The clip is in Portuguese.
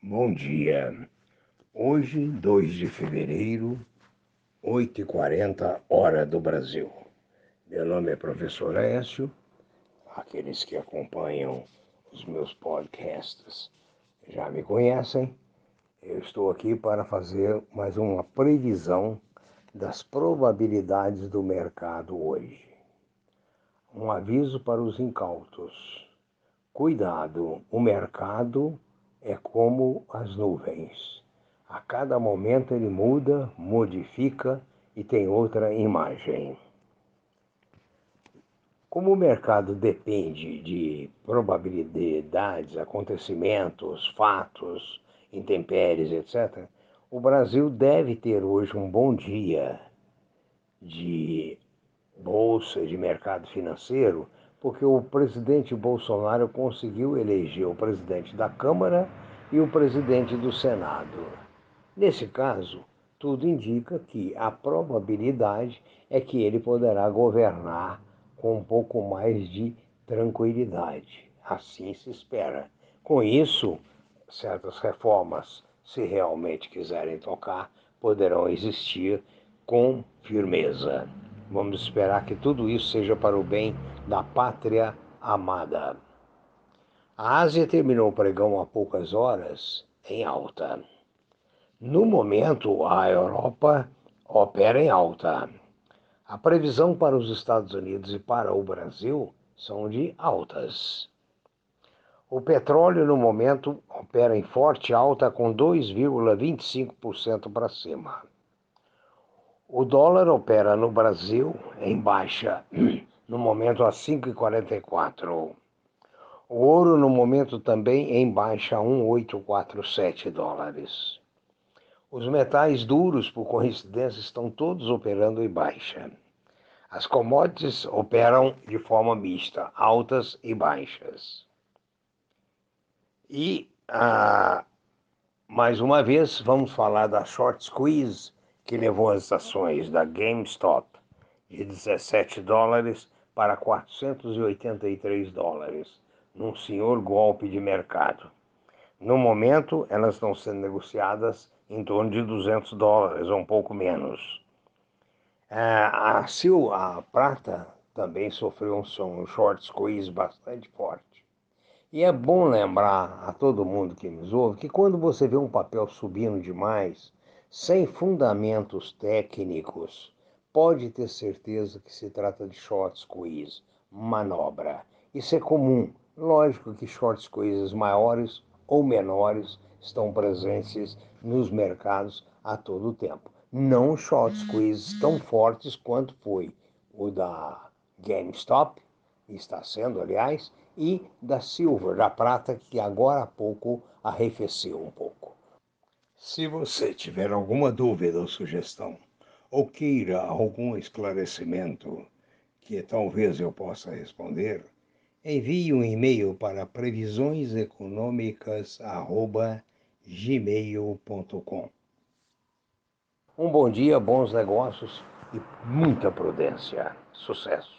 Bom dia. Hoje, 2 de fevereiro, 8h40, hora do Brasil. Meu nome é professor Écio. Aqueles que acompanham os meus podcasts já me conhecem. Eu estou aqui para fazer mais uma previsão das probabilidades do mercado hoje. Um aviso para os incautos. Cuidado, o mercado é como as nuvens. A cada momento ele muda, modifica e tem outra imagem. Como o mercado depende de probabilidades, acontecimentos, fatos, intempéries, etc., o Brasil deve ter hoje um bom dia de bolsa, de mercado financeiro, porque o presidente Bolsonaro conseguiu eleger o presidente da Câmara e o presidente do Senado. Nesse caso, tudo indica que a probabilidade é que ele poderá governar com um pouco mais de tranquilidade. Assim se espera. Com isso, certas reformas, se realmente quiserem tocar, poderão existir com firmeza. Vamos esperar que tudo isso seja para o bem da pátria amada. A Ásia terminou o pregão há poucas horas em alta. No momento, a Europa opera em alta. A previsão para os Estados Unidos e para o Brasil são de altas. O petróleo, no momento, opera em forte alta com 2,25% para cima. O dólar opera no Brasil em baixa, no momento a 5,44. O ouro no momento também em baixa a 1,847 dólares. Os metais duros, por coincidência, estão todos operando em baixa. As commodities operam de forma mista, altas e baixas. E, ah, mais uma vez, vamos falar da short squeeze que levou as ações da GameStop de 17 dólares para 483 dólares, num senhor golpe de mercado. No momento, elas estão sendo negociadas em torno de 200 dólares, ou um pouco menos. É, a, Sil, a prata também sofreu um short squeeze bastante forte. E é bom lembrar a todo mundo que nos ouve que quando você vê um papel subindo demais, sem fundamentos técnicos, pode ter certeza que se trata de short squeeze, manobra. Isso é comum. Lógico que short squeezes maiores ou menores estão presentes nos mercados a todo tempo. Não short squeezes tão fortes quanto foi o da GameStop, está sendo, aliás, e da Silver, da prata, que agora há pouco arrefeceu um pouco. Se você tiver alguma dúvida ou sugestão, ou queira algum esclarecimento que talvez eu possa responder, envie um e-mail para previsioneseconômicas@gmail.com. Um bom dia, bons negócios e muita prudência. Sucesso!